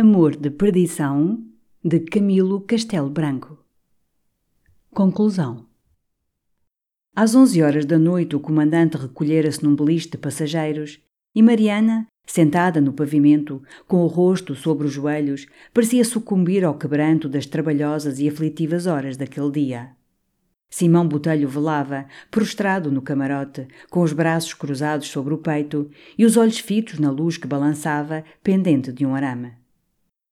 Amor de Perdição, de Camilo Castelo Branco. Conclusão. Às onze horas da noite, o comandante recolhera-se num beliche de passageiros e Mariana, sentada no pavimento, com o rosto sobre os joelhos, parecia sucumbir ao quebranto das trabalhosas e aflitivas horas daquele dia. Simão Botelho velava, prostrado no camarote, com os braços cruzados sobre o peito e os olhos fitos na luz que balançava, pendente de um arame.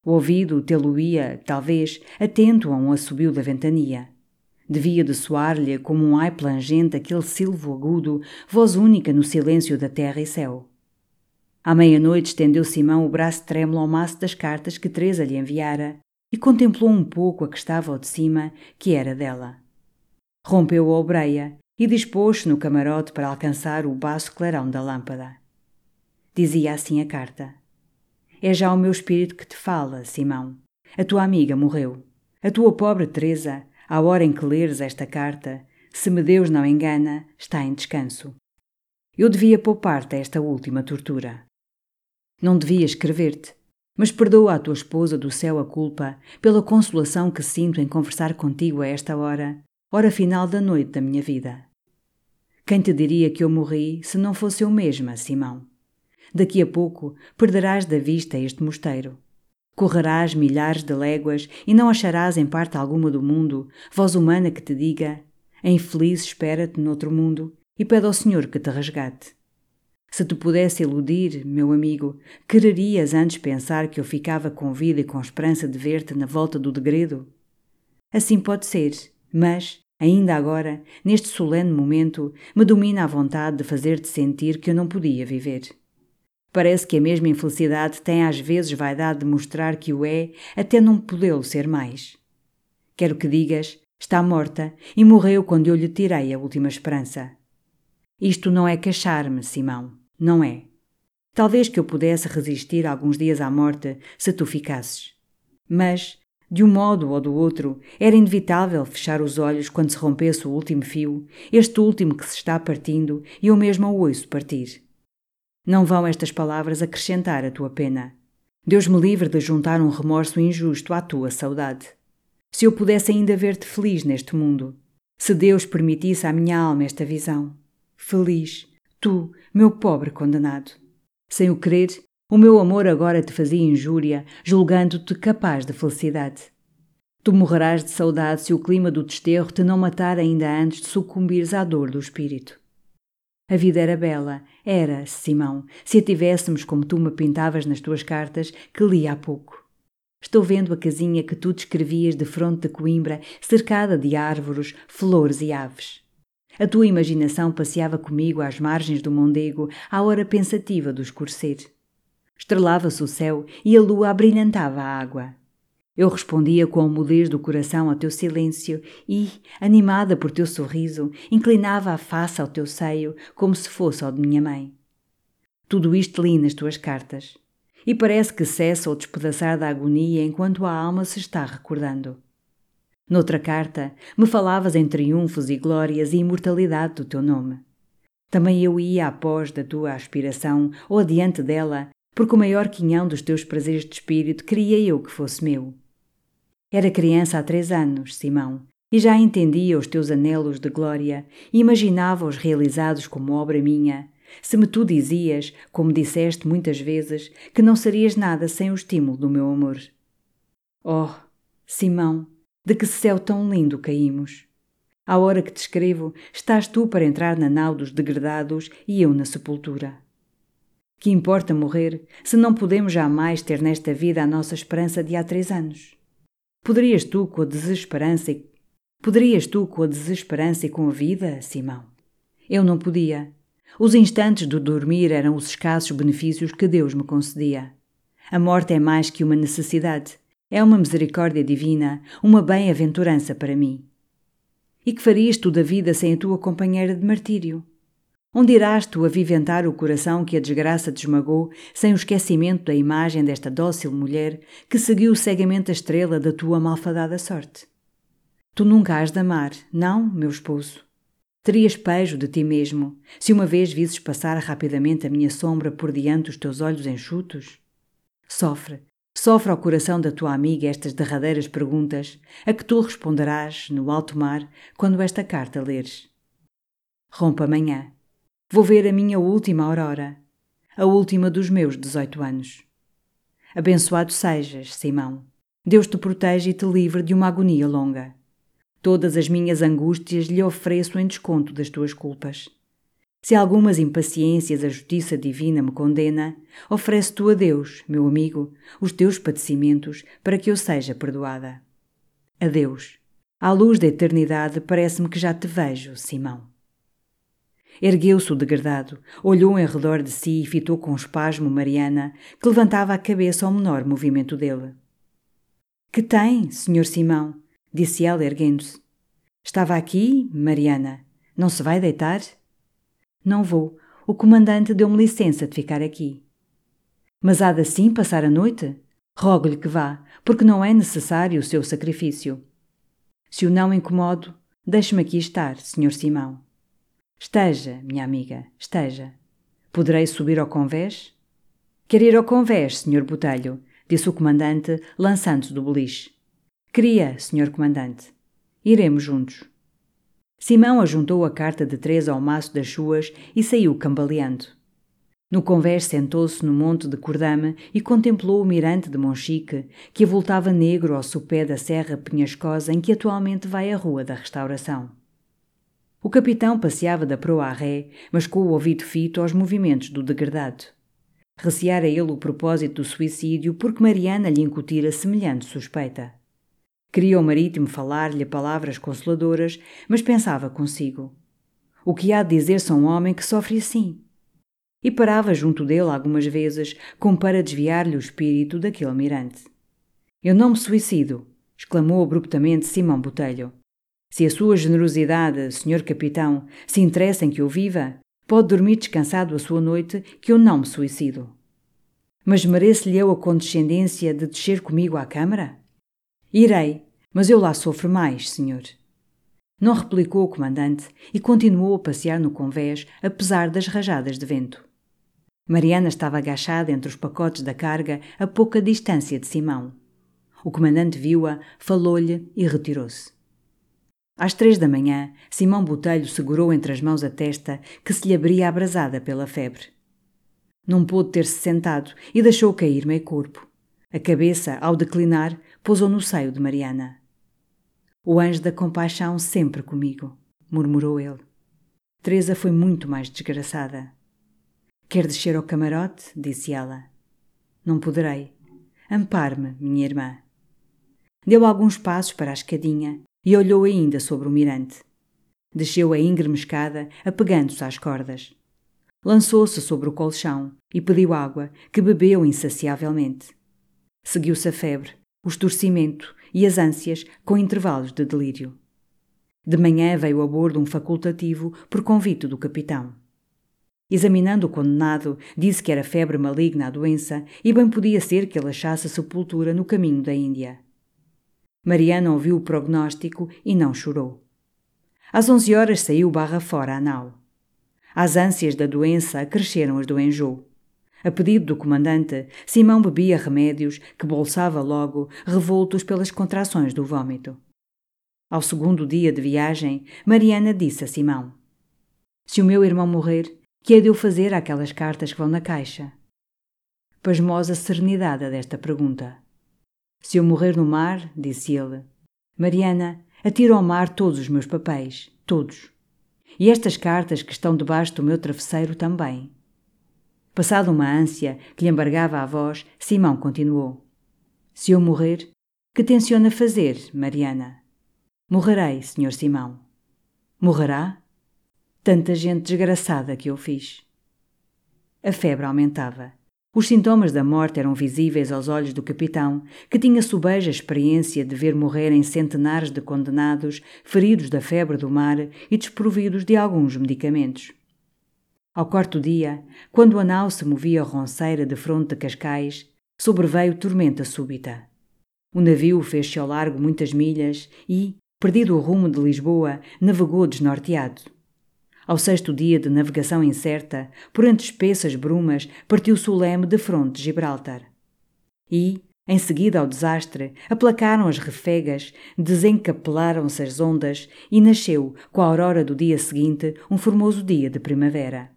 O ouvido tê-lo-ia, talvez, atento a um assobio da ventania. Devia de soar-lhe como um ai plangente aquele silvo agudo, voz única no silêncio da terra e céu. À meia-noite estendeu Simão o braço trêmulo ao maço das cartas que Teresa lhe enviara e contemplou um pouco a que estava ao de cima, que era dela. Rompeu a obreia e dispôs-se no camarote para alcançar o baço clarão da lâmpada. Dizia assim a carta: É já o meu espírito que te fala, Simão. A tua amiga morreu. A tua pobre Teresa, à hora em que leres esta carta, se me Deus não engana, está em descanso. Eu devia poupar-te esta última tortura. Não devia escrever-te, mas perdoa à tua esposa do céu a culpa pela consolação que sinto em conversar contigo a esta hora hora final da noite da minha vida. Quem te diria que eu morri se não fosse eu mesma, Simão? Daqui a pouco perderás da vista este mosteiro. Correrás milhares de léguas e não acharás em parte alguma do mundo voz humana que te diga: a infeliz espera-te noutro mundo e pede ao Senhor que te resgate. Se te pudesse iludir, meu amigo, quererias antes pensar que eu ficava com vida e com esperança de ver-te na volta do degredo? Assim pode ser, mas, ainda agora, neste solene momento, me domina a vontade de fazer-te sentir que eu não podia viver. Parece que a mesma infelicidade tem às vezes vaidade de mostrar que o é, até não podê-lo ser mais. Quero que digas, está morta e morreu quando eu lhe tirei a última esperança. Isto não é queixar-me, Simão, não é. Talvez que eu pudesse resistir alguns dias à morte se tu ficasses. Mas, de um modo ou do outro, era inevitável fechar os olhos quando se rompesse o último fio, este último que se está partindo e eu mesmo o ouço partir. Não vão estas palavras acrescentar a tua pena. Deus me livre de juntar um remorso injusto à tua saudade. Se eu pudesse ainda ver-te feliz neste mundo, se Deus permitisse à minha alma esta visão. Feliz, tu, meu pobre condenado. Sem o querer, o meu amor agora te fazia injúria, julgando-te capaz de felicidade. Tu morrerás de saudade se o clima do desterro te não matar ainda antes de sucumbires à dor do espírito. A vida era bela, era, Simão, se a tivéssemos como tu me pintavas nas tuas cartas, que li há pouco. Estou vendo a casinha que tu descrevias de fronte de Coimbra, cercada de árvores, flores e aves. A tua imaginação passeava comigo às margens do Mondego, à hora pensativa do escurecer. Estrelava-se o céu e a lua abrilhantava a água. Eu respondia com a mudez do coração ao teu silêncio e, animada por teu sorriso, inclinava a face ao teu seio como se fosse ao de minha mãe. Tudo isto li nas tuas cartas. E parece que cessa o despedaçar da agonia enquanto a alma se está recordando. Noutra carta, me falavas em triunfos e glórias e imortalidade do teu nome. Também eu ia após da tua aspiração ou adiante dela, porque o maior quinhão dos teus prazeres de espírito queria eu que fosse meu. Era criança há três anos, Simão, e já entendia os teus anelos de glória e imaginava-os realizados como obra minha, se me tu dizias, como disseste muitas vezes, que não serias nada sem o estímulo do meu amor. Oh, Simão, de que céu tão lindo caímos! À hora que te escrevo, estás tu para entrar na nau dos degredados e eu na sepultura. Que importa morrer se não podemos jamais ter nesta vida a nossa esperança de há três anos? Poderias tu com a desesperança e... Poderias tu com a desesperança e com a vida, Simão? Eu não podia. Os instantes do dormir eram os escassos benefícios que Deus me concedia. A morte é mais que uma necessidade. É uma misericórdia divina, uma bem-aventurança para mim. E que farias tu da vida sem a tua companheira de martírio? Onde irás tu aviventar o coração que a desgraça te esmagou, sem o esquecimento da imagem desta dócil mulher que seguiu cegamente a estrela da tua malfadada sorte? Tu nunca has de amar, não, meu esposo. Terias pejo de ti mesmo, se uma vez visses passar rapidamente a minha sombra por diante dos teus olhos enxutos? Sofre, Sofre ao coração da tua amiga estas derradeiras perguntas, a que tu responderás no alto mar quando esta carta leres. Rompa amanhã. Vou ver a minha última aurora, a última dos meus dezoito anos. Abençoado sejas, Simão. Deus te proteja e te livre de uma agonia longa. Todas as minhas angústias lhe ofereço em desconto das tuas culpas. Se algumas impaciências a justiça divina me condena, oferece tu a Deus, meu amigo, os teus padecimentos para que eu seja perdoada. Adeus. À luz da eternidade, parece-me que já te vejo, Simão. Ergueu-se o degradado, olhou em redor de si e fitou com espasmo Mariana, que levantava a cabeça ao menor movimento dele. Que tem, senhor Simão? disse ela, erguendo-se. Estava aqui, Mariana. Não se vai deitar? Não vou. O comandante deu-me licença de ficar aqui. Mas há de assim passar a noite? Rogo-lhe que vá, porque não é necessário o seu sacrifício. Se o não incomodo, deixe-me aqui estar, senhor Simão. Esteja, minha amiga, esteja. Poderei subir ao convés? Quer ir ao convés, senhor Botelho, disse o comandante, lançando-se do beliche. Queria, senhor comandante. Iremos juntos. Simão ajuntou a carta de Teresa ao maço das suas e saiu cambaleando. No convés sentou-se no monte de Cordame e contemplou o mirante de Monchique, que avultava negro ao sopé da serra penhascosa em que atualmente vai a Rua da Restauração. O capitão passeava da proa à ré, mas com o ouvido fito aos movimentos do degradado. Receara ele o propósito do suicídio porque Mariana lhe incutira semelhante suspeita. Queria o marítimo falar-lhe palavras consoladoras, mas pensava consigo: o que há de dizer-se a um homem que sofre assim? E parava junto dele algumas vezes, como para desviar-lhe o espírito daquele mirante. Eu não me suicido, exclamou abruptamente Simão Botelho. Se a sua generosidade, senhor capitão, se interessa em que eu viva, pode dormir descansado a sua noite, que eu não me suicido. Mas mereço-lhe eu a condescendência de descer comigo à câmara? Irei, mas eu lá sofro mais, senhor. Não replicou o comandante e continuou a passear no convés, apesar das rajadas de vento. Mariana estava agachada entre os pacotes da carga a pouca distância de Simão. O comandante viu-a, falou-lhe e retirou-se. Às três da manhã, Simão Botelho segurou entre as mãos a testa que se lhe abria abrasada pela febre. Não pôde ter-se sentado e deixou cair meio corpo. A cabeça, ao declinar, pousou no seio de Mariana. O anjo da compaixão sempre comigo, murmurou ele. Teresa foi muito mais desgraçada. Quer descer ao camarote? disse ela. Não poderei. Ampare-me, minha irmã. Deu alguns passos para a escadinha e olhou ainda sobre o mirante. Desceu a íngreme escada, apegando-se às cordas. Lançou-se sobre o colchão e pediu água, que bebeu insaciavelmente. Seguiu-se a febre, o estorcimento e as ânsias com intervalos de delírio. De manhã veio a bordo um facultativo por convite do capitão. Examinando o condenado, disse que era febre maligna a doença e bem podia ser que ele achasse sepultura no caminho da Índia. Mariana ouviu o prognóstico e não chorou. Às onze horas saiu barra fora a nau. As ânsias da doença acresceram as do enjoo. A pedido do comandante, Simão bebia remédios que bolsava logo, revoltos pelas contrações do vômito. Ao segundo dia de viagem, Mariana disse a Simão: Se o meu irmão morrer, que é de eu fazer aquelas cartas que vão na caixa? Pasmosa serenidade desta pergunta. Se eu morrer no mar, disse ele, Mariana, atiro ao mar todos os meus papéis, todos. E estas cartas que estão debaixo do meu travesseiro também. Passado uma ânsia que lhe embargava a voz, Simão continuou: Se eu morrer, que tenciona fazer, Mariana? Morrerei, senhor Simão. Morrerá? Tanta gente desgraçada que eu fiz. A febre aumentava. Os sintomas da morte eram visíveis aos olhos do capitão, que tinha sobeja experiência de ver morrerem centenares de condenados feridos da febre do mar e desprovidos de alguns medicamentos. Ao quarto dia, quando a nau se movia ronceira de fronte de Cascais, sobreveio tormenta súbita. O navio fez-se ao largo muitas milhas e, perdido o rumo de Lisboa, navegou desnorteado. Ao sexto dia de navegação incerta, por entre espessas brumas, partiu-se o leme de fronte Gibraltar. E, Em seguida ao desastre, aplacaram as refegas, desencapelaram-se as ondas e nasceu, com a aurora do dia seguinte, um formoso dia de primavera.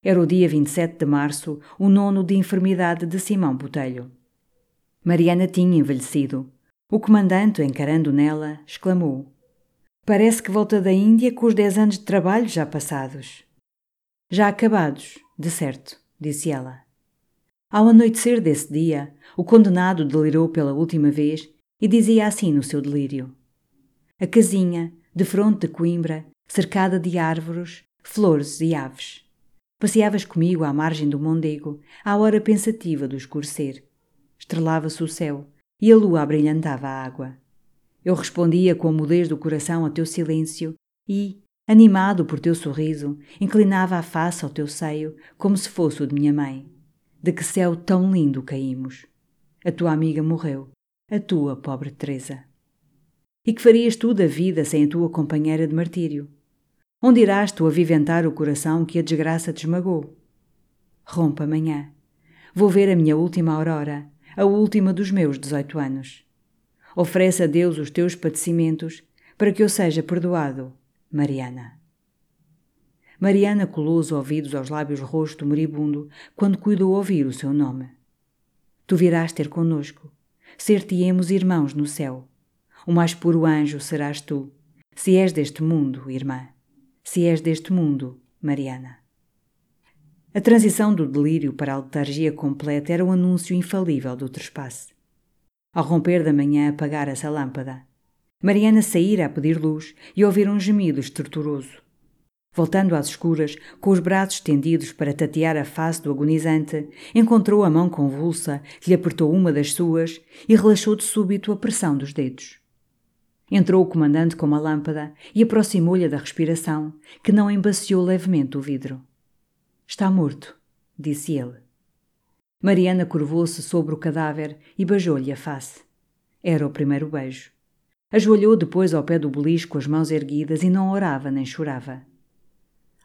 Era o dia 27 de março, o nono de enfermidade de Simão Botelho. Mariana tinha envelhecido. O comandante, encarando nela, exclamou: Parece que volta da Índia com os dez anos de trabalho já passados. Já acabados, de certo, disse ela. Ao anoitecer desse dia, o condenado delirou pela última vez e dizia assim no seu delírio: A casinha, de fronte de Coimbra, cercada de árvores, flores e aves. Passeavas comigo à margem do Mondego, à hora pensativa do escurecer. Estrelava-se o céu e a lua abrilhantava a água. Eu respondia com a mudez do coração ao teu silêncio e, animado por teu sorriso, inclinava a face ao teu seio como se fosse o de minha mãe. De que céu tão lindo caímos! A tua amiga morreu, a tua pobre Teresa. E que farias tu da vida sem a tua companheira de martírio? Onde irás tu aviventar o coração que a desgraça te esmagou? Rompa amanhã. Vou ver a minha última aurora, a última dos meus dezoito anos. Oferece a Deus os teus padecimentos para que eu seja perdoado, Mariana. Mariana colou os ouvidos aos lábios roxos do moribundo quando cuidou ouvir o seu nome. Tu virás ter conosco. Ser-te-emos irmãos no céu. O mais puro anjo serás tu, se és deste mundo, irmã. Se és deste mundo, Mariana. A transição do delírio para a letargia completa era o anúncio infalível do trespasse. Ao romper da manhã apagara-se a lâmpada. Mariana saíra a pedir luz e ouvira um gemido estruturoso. Voltando às escuras, com os braços estendidos para tatear a face do agonizante, encontrou a mão convulsa que lhe apertou uma das suas e relaxou de súbito a pressão dos dedos. Entrou o comandante com uma lâmpada e aproximou-lhe da respiração, que não embaciou levemente o vidro. Está morto, disse ele. Mariana curvou-se sobre o cadáver e beijou-lhe a face. Era o primeiro beijo. Ajoelhou depois ao pé do belisco com as mãos erguidas e não orava nem chorava.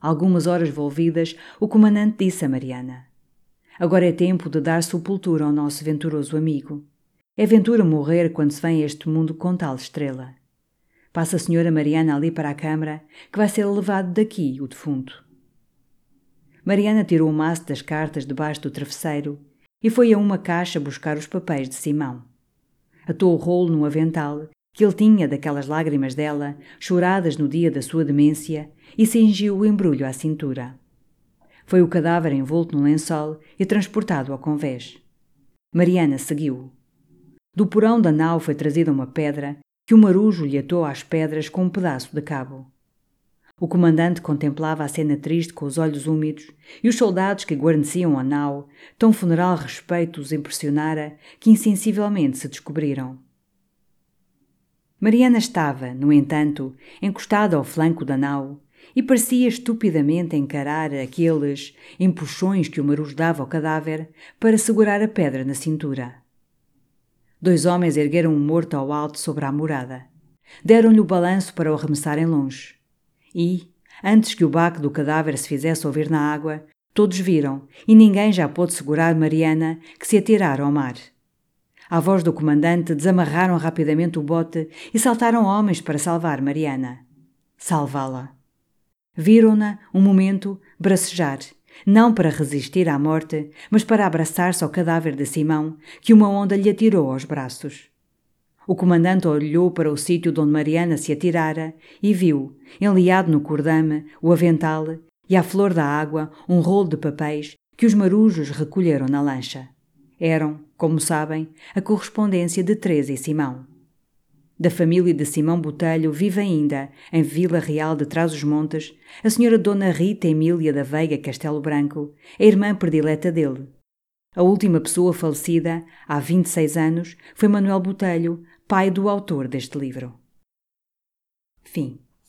Algumas horas volvidas, o comandante disse a Mariana: Agora é tempo de dar sepultura ao nosso venturoso amigo. É ventura morrer quando se vem a este mundo com tal estrela. Passa a senhora Mariana ali para a câmara, que vai ser levado daqui o defunto. Mariana tirou o maço das cartas debaixo do travesseiro e foi a uma caixa buscar os papéis de Simão. Atou o rolo no avental que ele tinha daquelas lágrimas dela, choradas no dia da sua demência, e cingiu o embrulho à cintura. Foi o cadáver envolto num lençol e transportado ao convés. Mariana seguiu. Do porão da nau foi trazida uma pedra que o marujo lhe atou às pedras com um pedaço de cabo. O comandante contemplava a cena triste com os olhos úmidos e os soldados que guarneciam a nau, tão funeral respeito os impressionara que insensivelmente se descobriram. Mariana estava, no entanto, encostada ao flanco da nau e parecia estupidamente encarar aqueles empuxões que o Marus dava ao cadáver para segurar a pedra na cintura. Dois homens ergueram o morto ao alto sobre a morada. Deram-lhe o balanço para o arremessarem longe. E, antes que o baque do cadáver se fizesse ouvir na água, todos viram, e ninguém já pôde segurar Mariana, que se atiraram ao mar. À voz do comandante, desamarraram rapidamente o bote e saltaram homens para salvar Mariana. Salvá-la. Viram-na, um momento, bracejar, não para resistir à morte, mas para abraçar-se ao cadáver de Simão, que uma onda lhe atirou aos braços. O comandante olhou para o sítio de onde Mariana se atirara e viu, enliado no cordame, o avental e, à flor da água, um rolo de papéis que os marujos recolheram na lancha. Eram, como sabem, a correspondência de Teresa e Simão. Da família de Simão Botelho vive ainda, em Vila Real de Trás-os-Montes, a senhora Dona Rita Emília da Veiga Castelo Branco, a irmã predileta dele. A última pessoa falecida, há 26 anos, foi Manuel Botelho, pai do autor deste livro. Fim.